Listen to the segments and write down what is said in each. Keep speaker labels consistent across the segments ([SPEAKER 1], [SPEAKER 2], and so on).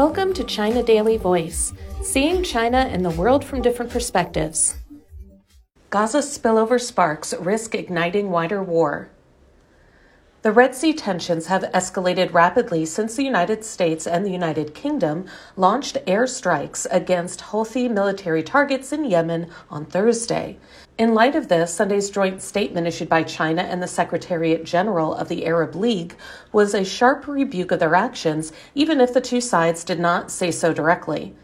[SPEAKER 1] Welcome to China Daily Voice, seeing China and the world from different perspectives. Gaza spillover sparks risk igniting wider war. The Red Sea tensions have escalated rapidly since the United States and the United Kingdom launched airstrikes against Houthi military targets in Yemen on Thursday. In light of this, Sunday's joint statement issued by China and the Secretariat General of the Arab League was a sharp rebuke of their actions, even if the two sides did not say so directly.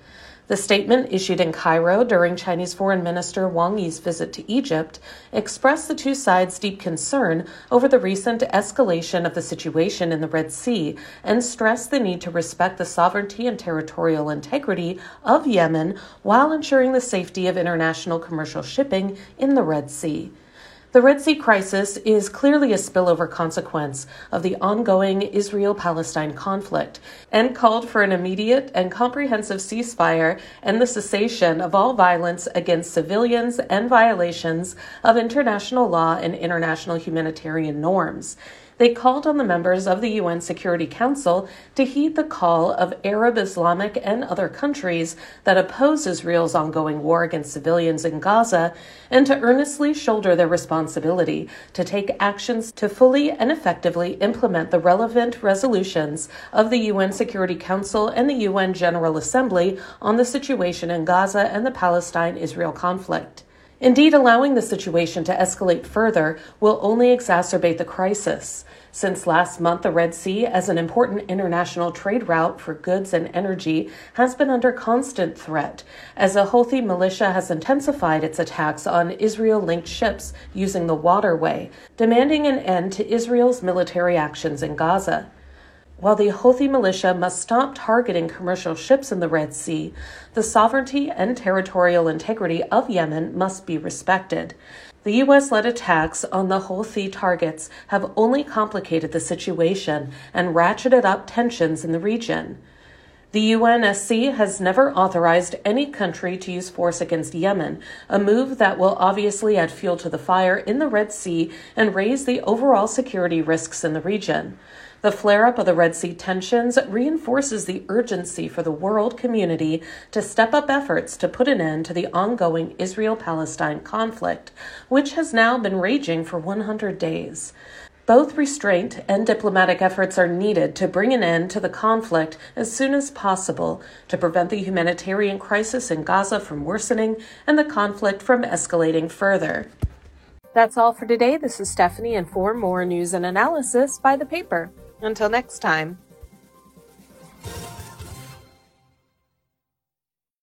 [SPEAKER 1] The statement issued in Cairo during Chinese Foreign Minister Wang Yi's visit to Egypt expressed the two sides' deep concern over the recent escalation of the situation in the Red Sea and stressed the need to respect the sovereignty and territorial integrity of Yemen while ensuring the safety of international commercial shipping in the Red Sea. The Red Sea crisis is clearly a spillover consequence of the ongoing Israel Palestine conflict and called for an immediate and comprehensive ceasefire and the cessation of all violence against civilians and violations of international law and international humanitarian norms they called on the members of the UN Security Council to heed the call of Arab, Islamic, and other countries that oppose Israel's ongoing war against civilians in Gaza and to earnestly shoulder their responsibility to take actions to fully and effectively implement the relevant resolutions of the UN Security Council and the UN General Assembly on the situation in Gaza and the Palestine Israel conflict. Indeed, allowing the situation to escalate further will only exacerbate the crisis. Since last month, the Red Sea, as an important international trade route for goods and energy, has been under constant threat as a Houthi militia has intensified its attacks on Israel linked ships using the waterway, demanding an end to Israel's military actions in Gaza. While the Houthi militia must stop targeting commercial ships in the Red Sea, the sovereignty and territorial integrity of Yemen must be respected. The U.S. led attacks on the Houthi targets have only complicated the situation and ratcheted up tensions in the region. The UNSC has never authorized any country to use force against Yemen, a move that will obviously add fuel to the fire in the Red Sea and raise the overall security risks in the region. The flare up of the Red Sea tensions reinforces the urgency for the world community to step up efforts to put an end to the ongoing Israel Palestine conflict, which has now been raging for 100 days. Both restraint and diplomatic efforts are needed to bring an end to the conflict as soon as possible to prevent the humanitarian crisis in Gaza from worsening and the conflict from escalating further. That's all for today. This is Stephanie, and for more news and analysis, buy the paper. Until next time.